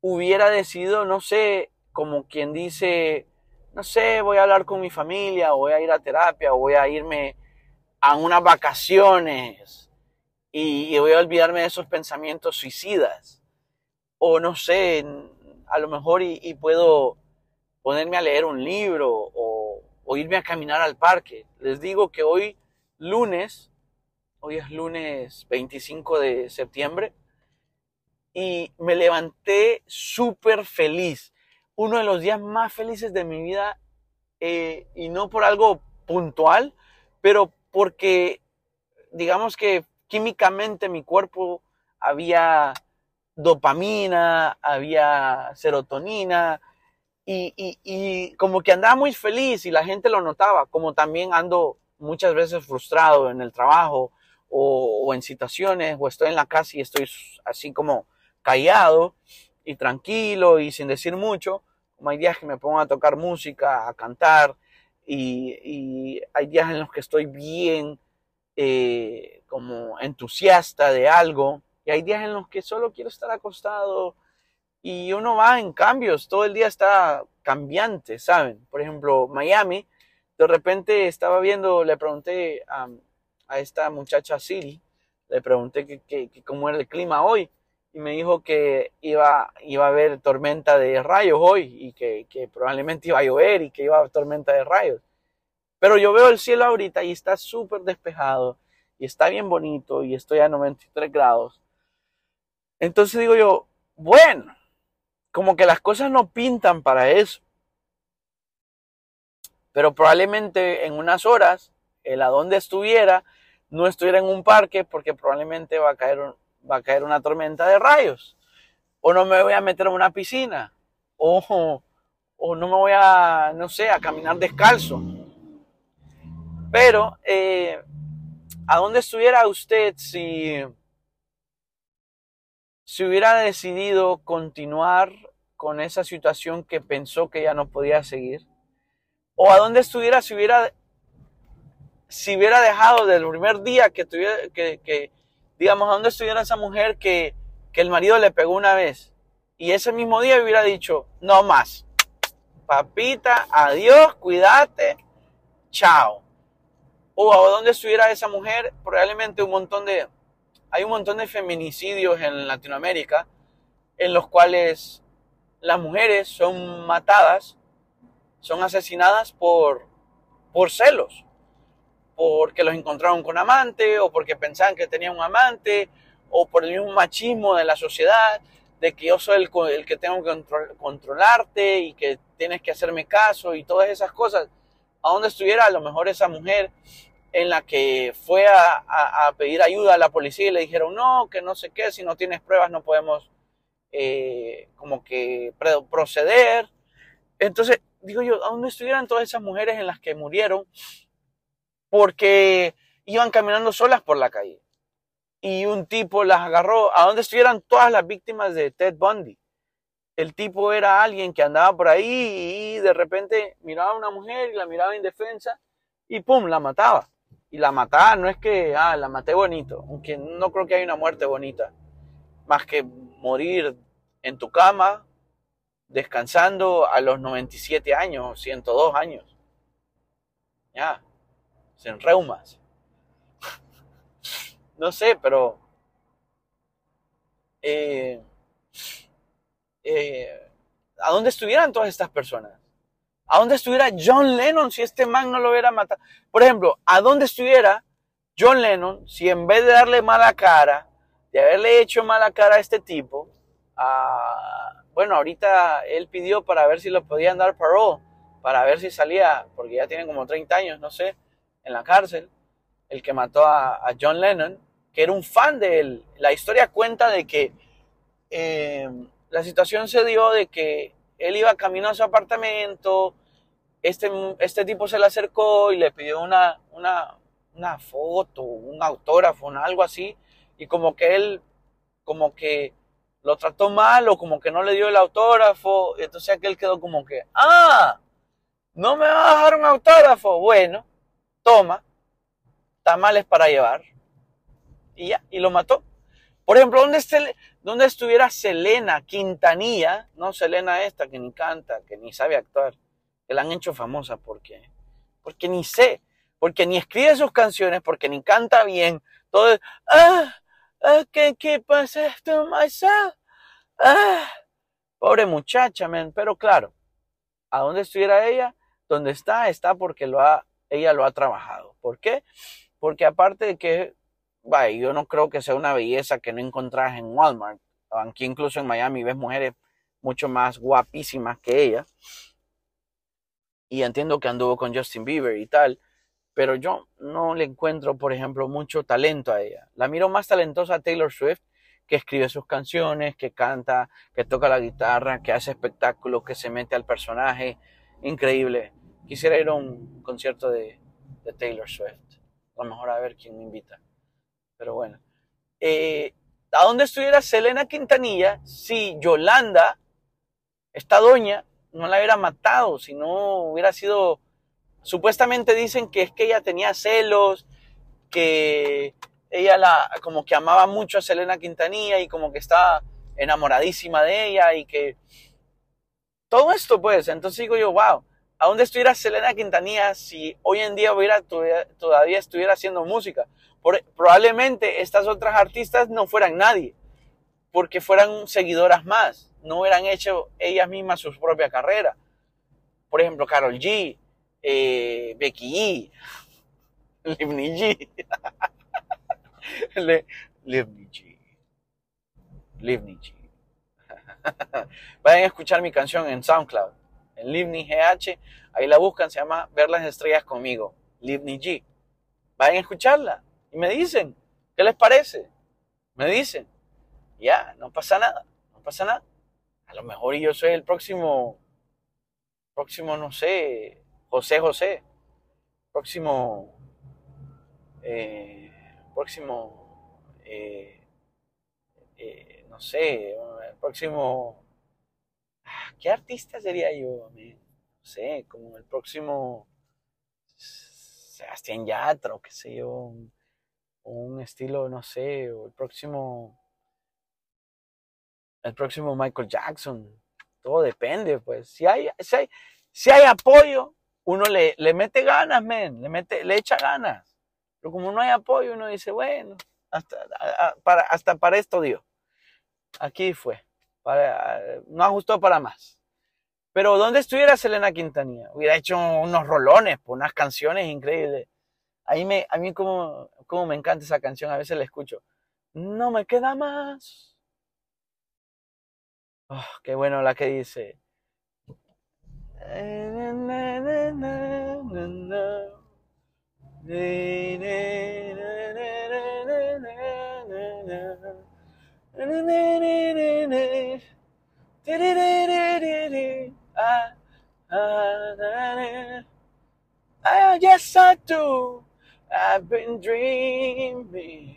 hubiera decidido, no sé, como quien dice, no sé, voy a hablar con mi familia, voy a ir a terapia, voy a irme a unas vacaciones y, voy a olvidarme de esos pensamientos suicidas. O no sé, a lo mejor y, puedo ponerme a leer un libro o, o irme a caminar al parque. Les digo que hoy, lunes, hoy es lunes 25 de septiembre, y me levanté súper feliz. Uno de los días más felices de mi vida eh, y no por algo puntual, pero porque digamos que químicamente mi cuerpo había dopamina, había serotonina y, y, como que andaba muy feliz y la gente lo notaba, como también ando muchas veces frustrado en el trabajo o, o en situaciones o estoy en la casa y estoy así como callado y tranquilo y sin decir mucho, como hay días que me pongo a tocar música, a cantar, y, hay días en los que estoy bien eh, como entusiasta de algo, y hay días en los que solo quiero estar acostado, y uno va en cambios, todo el día está cambiante, ¿saben? Por ejemplo, Miami, de repente estaba viendo, le pregunté a, esta muchacha Siri, le pregunté que, cómo era el clima hoy, y me dijo que iba, iba a haber tormenta de rayos hoy y que, probablemente iba a llover y que iba a haber tormenta de rayos. Pero yo veo el cielo ahorita y está súper despejado y está bien bonito y estoy a 93 grados. Entonces digo yo, bueno, como que las cosas no pintan para eso. Pero probablemente en unas horas, el a donde estuviera, no estuviera en un parque porque probablemente va a caer un, va a caer una tormenta de rayos. O no me voy a meter en una piscina. O, o no me voy a, no sé, a caminar descalzo. Pero, eh, ¿a dónde estuviera usted si, si hubiera decidido continuar con esa situación que pensó que ya no podía seguir? ¿O a dónde estuviera si hubiera, si hubiera dejado del primer día que, tuviera, que, que, digamos, ¿a dónde estuviera esa mujer que, que el marido le pegó una vez? Y ese mismo día hubiera dicho, no más. Papita, adiós, cuídate, chao. O a dónde estuviera esa mujer, probablemente un montón de, hay un montón de feminicidios en Latinoamérica en los cuales las mujeres son matadas, son asesinadas por, por celos porque los encontraron con amante o porque pensaban que tenían un amante o por el mismo machismo de la sociedad, de que yo soy el, que tengo que controlarte y que tienes que hacerme caso y todas esas cosas. A donde estuviera a lo mejor esa mujer en la que fue a, pedir ayuda a la policía y le dijeron, no, que no sé qué, si no tienes pruebas no podemos eh, como que proceder. Entonces, digo yo, ¿a dónde estuvieran todas esas mujeres en las que murieron porque iban caminando solas por la calle. Y un tipo las agarró, a donde estuvieran todas las víctimas de Ted Bundy. El tipo era alguien que andaba por ahí y de repente miraba a una mujer y la miraba indefensa y pum, la mataba. Y la mataba, no es que, ah, la maté bonito, aunque no creo que haya una muerte bonita, más que morir en tu cama, descansando a los 97 años, 102 años. Ya, en reumas. no sé, pero... Eh, eh, ¿A dónde estuvieran todas estas personas? ¿A dónde estuviera John Lennon si este man no lo hubiera matado? Por ejemplo, ¿a dónde estuviera John Lennon si en vez de darle mala cara, de haberle hecho mala cara a este tipo, bueno, ahorita él pidió para ver si lo podían dar parole, para ver si salía, porque ya tiene como 30 años, no sé en la cárcel, el que mató a, John Lennon, que era un fan de él. La historia cuenta de que eh, la situación se dio de que él iba camino a su apartamento, este, este tipo se le acercó y le pidió una, una, una foto, un autógrafo, algo así, y como que él como que lo trató mal o como que no le dio el autógrafo. Entonces aquel quedó como que, ah, no me va a dejar un autógrafo. Bueno, toma, tamales para llevar. Y ya, y lo mató. Por ejemplo, ¿dónde, ¿dónde estuviera Selena Quintanilla? No, Selena esta que ni canta, que ni sabe actuar, que la han hecho famosa porque, porque ni sé, porque ni escribe sus canciones, porque ni canta bien. Todo es, ah, I can't keep myself to myself. Ah, pobre muchacha, man. Pero claro, ¿a dónde estuviera ella? Donde está, está porque lo ha, ella lo ha trabajado. ¿Por qué? Porque aparte de que, vaya, yo no creo que sea una belleza que no encontrás en Walmart. Aquí incluso en Miami ves mujeres mucho más guapísimas que ella. Y entiendo que anduvo con Justin Bieber y tal pero yo no le encuentro, por ejemplo, mucho talento a ella. La miro más talentosa a Taylor Swift, que escribe sus canciones, que canta, que toca la guitarra, que hace espectáculos, que se mete al personaje. Increíble. Quisiera ir a un concierto de, Taylor Swift. A lo mejor a ver quién me invita. Pero bueno. Eh, ¿A dónde estuviera Selena Quintanilla si Yolanda, esta doña, no la hubiera matado, si no hubiera sido Supuestamente dicen que es que ella tenía celos, que ella la, como que amaba mucho a Selena Quintanilla y como que estaba enamoradísima de ella y que todo esto pues, entonces digo yo, wow, ¿a dónde estuviera Selena Quintanilla si hoy en día hubiera, todavía estuviera haciendo música? probablemente estas otras artistas no fueran nadie, porque fueran seguidoras más, no hubieran hecho ellas mismas su propia carrera. Por ejemplo, Carol G, eh, Becky (laughs) G, (laughs) Livni G, Livni G, Livni (laughs) G. Vayan a escuchar mi canción en SoundCloud, en Livni GH, ahí la buscan, se llama Ver las estrellas conmigo, Livni G. Vayan a escucharla y me dicen, ¿qué les parece? Me dicen, ya, no pasa nada, no pasa nada. A lo mejor yo soy el próximo, próximo, no sé, José José, próximo, eh, próximo, eh, eh, no sé, el próximo, ¿qué artista sería yo? No sé, como el próximo Sebastián Yatra o qué sé yo, un, estilo, no sé, o el próximo, el próximo Michael Jackson, todo depende, pues, si hay, si hay, si hay apoyo, uno le, le mete ganas, men, le, mete, le echa ganas. Pero como no hay apoyo, uno dice, bueno, hasta, para, hasta para esto dio. Aquí fue. Para, no ajustó para más. Pero ¿dónde estuviera Selena Quintanilla? Hubiera hecho unos rolones, pues, unas canciones increíbles. Ahí me, a mí como, como me encanta esa canción, a veces la escucho. No me queda más. Oh, qué bueno la que dice. Yes, I do. I've been dreaming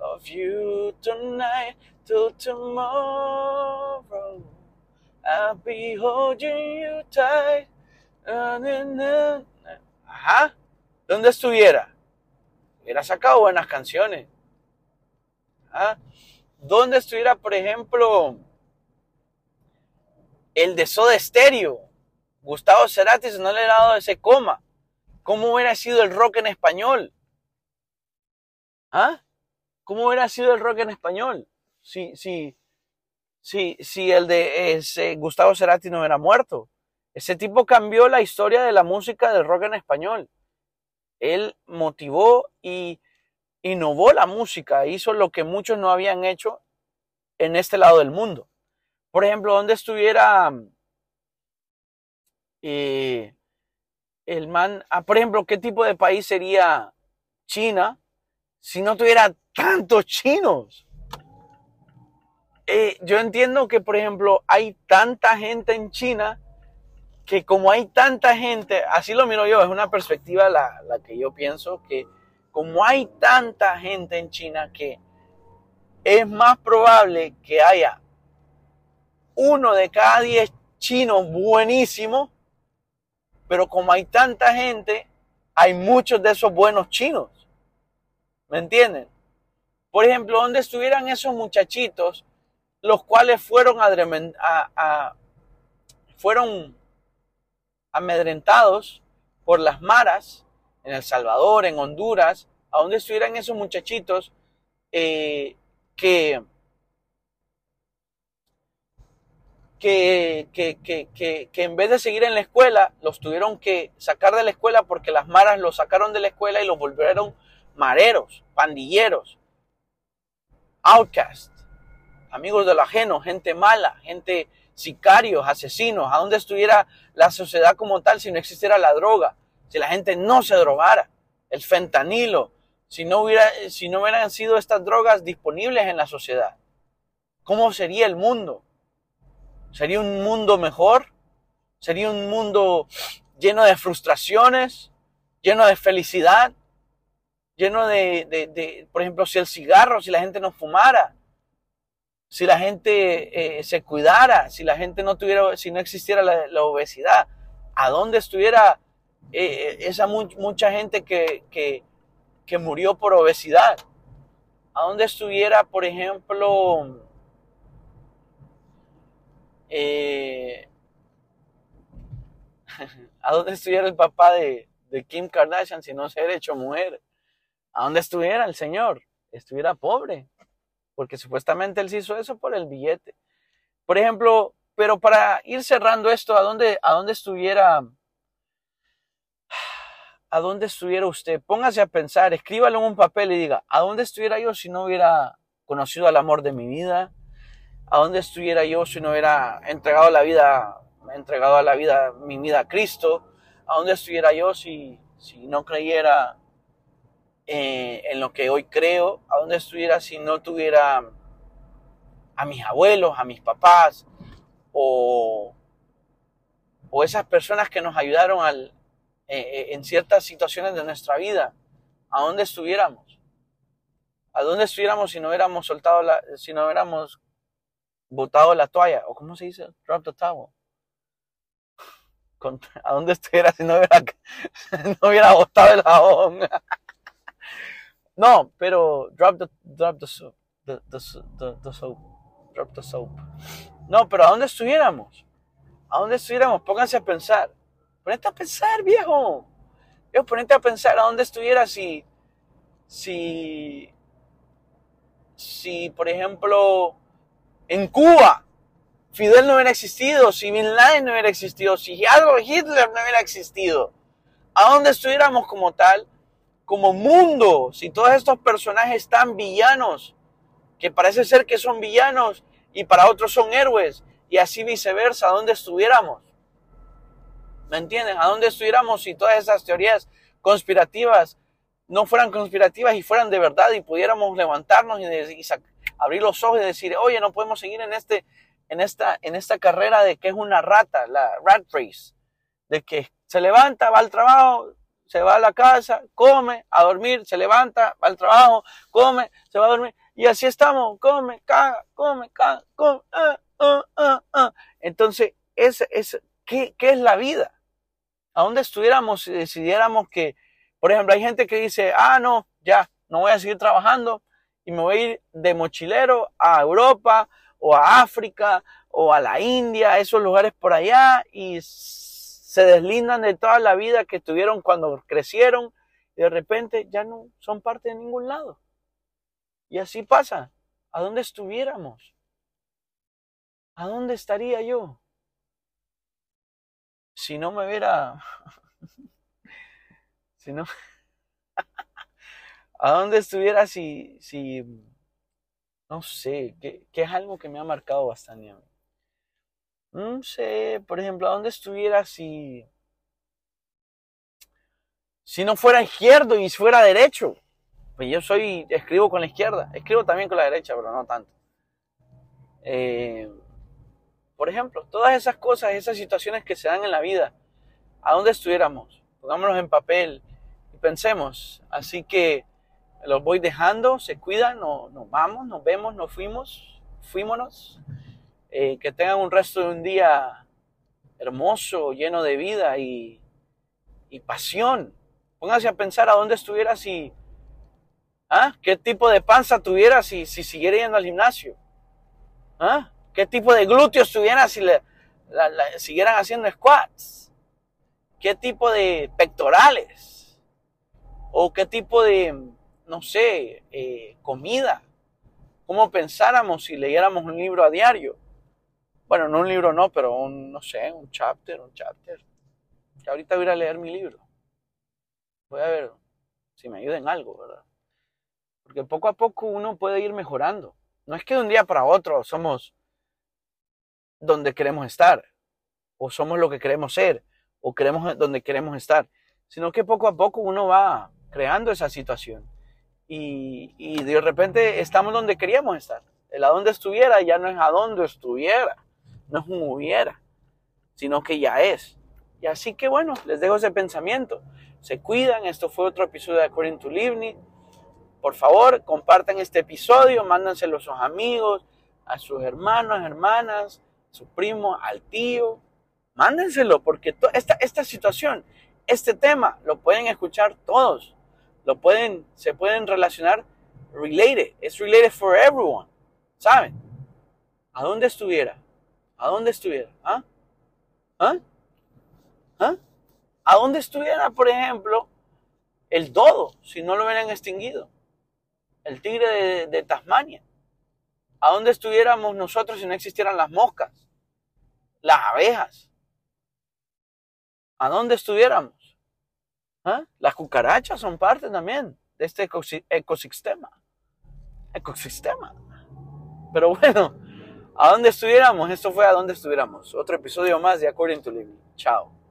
of you tonight till tomorrow. I'll be holding you tight. Ajá. ¿Dónde estuviera? Hubiera sacado buenas canciones. ¿Ah? ¿Dónde estuviera, por ejemplo, el de Soda Stereo? Gustavo Cerati si no le hubiera dado ese coma. ¿Cómo hubiera sido el rock en español? ¿Ah? ¿Cómo hubiera sido el rock en español? Si, si, si, si el de ese Gustavo Cerati no hubiera muerto. Ese tipo cambió la historia de la música del rock en español. Él motivó y innovó la música, hizo lo que muchos no habían hecho en este lado del mundo. Por ejemplo, donde estuviera eh, el man, ah, por ejemplo, ¿qué tipo de país sería China si no tuviera tantos chinos? Eh, yo entiendo que, por ejemplo, hay tanta gente en China que como hay tanta gente, así lo miro yo, es una perspectiva la, la que yo pienso, que como hay tanta gente en China que es más probable que haya uno de cada diez chinos buenísimos, pero como hay tanta gente, hay muchos de esos buenos chinos. ¿Me entienden? Por ejemplo, ¿dónde estuvieran esos muchachitos los cuales fueron, fueron amedrentados por las maras en El Salvador, en Honduras, a dónde estuvieran esos muchachitos eh, que, que, que, que, en vez de seguir en la escuela, los tuvieron que sacar de la escuela porque las maras los sacaron de la escuela y los volvieron mareros, pandilleros, outcasts amigos de lo ajeno, gente mala, gente sicarios, asesinos, a dónde estuviera la sociedad como tal si no existiera la droga, si la gente no se drogara, el fentanilo, si no, hubiera, si no hubieran sido estas drogas disponibles en la sociedad. ¿Cómo sería el mundo? ¿Sería un mundo mejor? ¿Sería un mundo lleno de frustraciones? ¿Lleno de felicidad? ¿Lleno de, de, de por ejemplo, si el cigarro, si la gente no fumara? si la gente eh, se cuidara, si la gente no tuviera, si no existiera la, obesidad, a dónde estuviera eh, esa mucha gente que, que, murió por obesidad, a dónde estuviera, por ejemplo, eh, (laughs) a dónde estuviera el papá de, de Kim Kardashian si no se hubiera hecho mujer, a dónde estuviera el Señor, estuviera pobre porque supuestamente él se hizo eso por el billete. Por ejemplo, pero para ir cerrando esto, ¿a dónde, a dónde estuviera? ¿A dónde estuviera usted? Póngase a pensar, escríbalo en un papel y diga, ¿a dónde estuviera yo si no hubiera conocido al amor de mi vida? ¿A dónde estuviera yo si no hubiera entregado la vida, entregado a la vida, mi vida a Cristo? ¿A dónde estuviera yo si, si no creyera eh, en lo que hoy creo, a dónde estuviera si no tuviera a mis abuelos, a mis papás o, o esas personas que nos ayudaron al, eh, eh, en ciertas situaciones de nuestra vida, a dónde estuviéramos. ¿A dónde estuviéramos si no hubiéramos soltado la, si no hubiéramos botado la toalla? ¿O cómo se dice? Drop the towel. ¿A dónde estuviera si no hubiera, (laughs) no hubiera botado el jabón? (laughs) No, pero drop the, drop the soap. The, the, the, soap. Drop the soap. No, pero ¿a dónde estuviéramos? ¿A dónde estuviéramos? Pónganse a pensar. Ponete a pensar, viejo. Yo ponete a pensar a dónde estuviera si, si, si, por ejemplo, en Cuba, Fidel no hubiera existido, si Bin Laden no hubiera existido, si algo Hitler no hubiera existido, ¿a dónde estuviéramos como tal? como mundo, si todos estos personajes están villanos, que parece ser que son villanos y para otros son héroes, y así viceversa, ¿a dónde estuviéramos? ¿Me entienden? ¿A dónde estuviéramos si todas esas teorías conspirativas no fueran conspirativas y fueran de verdad y pudiéramos levantarnos y, abrir los ojos y decir, oye, no podemos seguir en, este, en, esta, en esta carrera de que es una rata, la rat race, de que se levanta, va al trabajo, se va a la casa, come, a dormir, se levanta, va al trabajo, come, se va a dormir. Y así estamos, come, caga, come, caga, come. Ah, ah, ah, Entonces, es, es, ¿qué, ¿qué es la vida? ¿A dónde estuviéramos si decidiéramos que, por ejemplo, hay gente que dice, ah, no, ya, no voy a seguir trabajando y me voy a ir de mochilero a Europa o a África o a la India, a esos lugares por allá y se deslindan de toda la vida que tuvieron cuando crecieron y de repente ya no son parte de ningún lado. Y así pasa. ¿A dónde estuviéramos? ¿A dónde estaría yo? Si no me hubiera... (laughs) si no... (laughs) ¿A dónde estuviera si... si... No sé, que, que es algo que me ha marcado bastante no sé, por ejemplo, ¿a dónde estuviera si, si no fuera izquierdo y fuera derecho? Pues yo soy, escribo con la izquierda, escribo también con la derecha, pero no tanto. Eh, por ejemplo, todas esas cosas, esas situaciones que se dan en la vida, ¿a dónde estuviéramos? Pongámonos en papel y pensemos. Así que los voy dejando, se cuidan, no, nos vamos, nos vemos, nos fuimos, fuímonos. Eh, que tengan un resto de un día hermoso, lleno de vida y, pasión. Póngase a pensar a dónde estuviera si, ¿ah? ¿Qué tipo de panza tuviera si, si siguiera yendo al gimnasio? ¿Ah? ¿Qué tipo de glúteos tuviera si le, siguieran haciendo squats? ¿Qué tipo de pectorales? ¿O qué tipo de, no sé, eh, comida? ¿Cómo pensáramos si leyéramos un libro a diario? Bueno, no un libro no, pero un, no sé, un chapter, un chapter. Que ahorita voy a leer mi libro. Voy a ver si me ayuda en algo, ¿verdad? Porque poco a poco uno puede ir mejorando. No es que de un día para otro somos donde queremos estar, o somos lo que queremos ser, o queremos donde queremos estar, sino que poco a poco uno va creando esa situación. Y, y de repente estamos donde queríamos estar. El a donde estuviera ya no es a donde estuviera, no es un hubiera, sino que ya es. Y así que bueno, les dejo ese pensamiento. Se cuidan, esto fue otro episodio de According to Livni. Por favor, compartan este episodio, mándanselo a sus amigos, a sus hermanos, hermanas, su primo, al tío. Mándenselo porque esta, esta situación, este tema, lo pueden escuchar todos. Lo pueden, se pueden relacionar related. Es related for everyone. ¿Saben? ¿A dónde estuviera? ¿A dónde estuviera? ¿Ah? ¿Ah? ¿Ah? ¿A dónde estuviera, por ejemplo, el dodo si no lo hubieran extinguido? El tigre de, de Tasmania. ¿A dónde estuviéramos nosotros si no existieran las moscas? Las abejas. ¿A dónde estuviéramos? ¿Ah? Las cucarachas son parte también de este ecosistema. Ecosistema. Pero bueno, ¿a dónde estuviéramos? Esto fue a dónde estuviéramos. Otro episodio más de According to Living. Chao.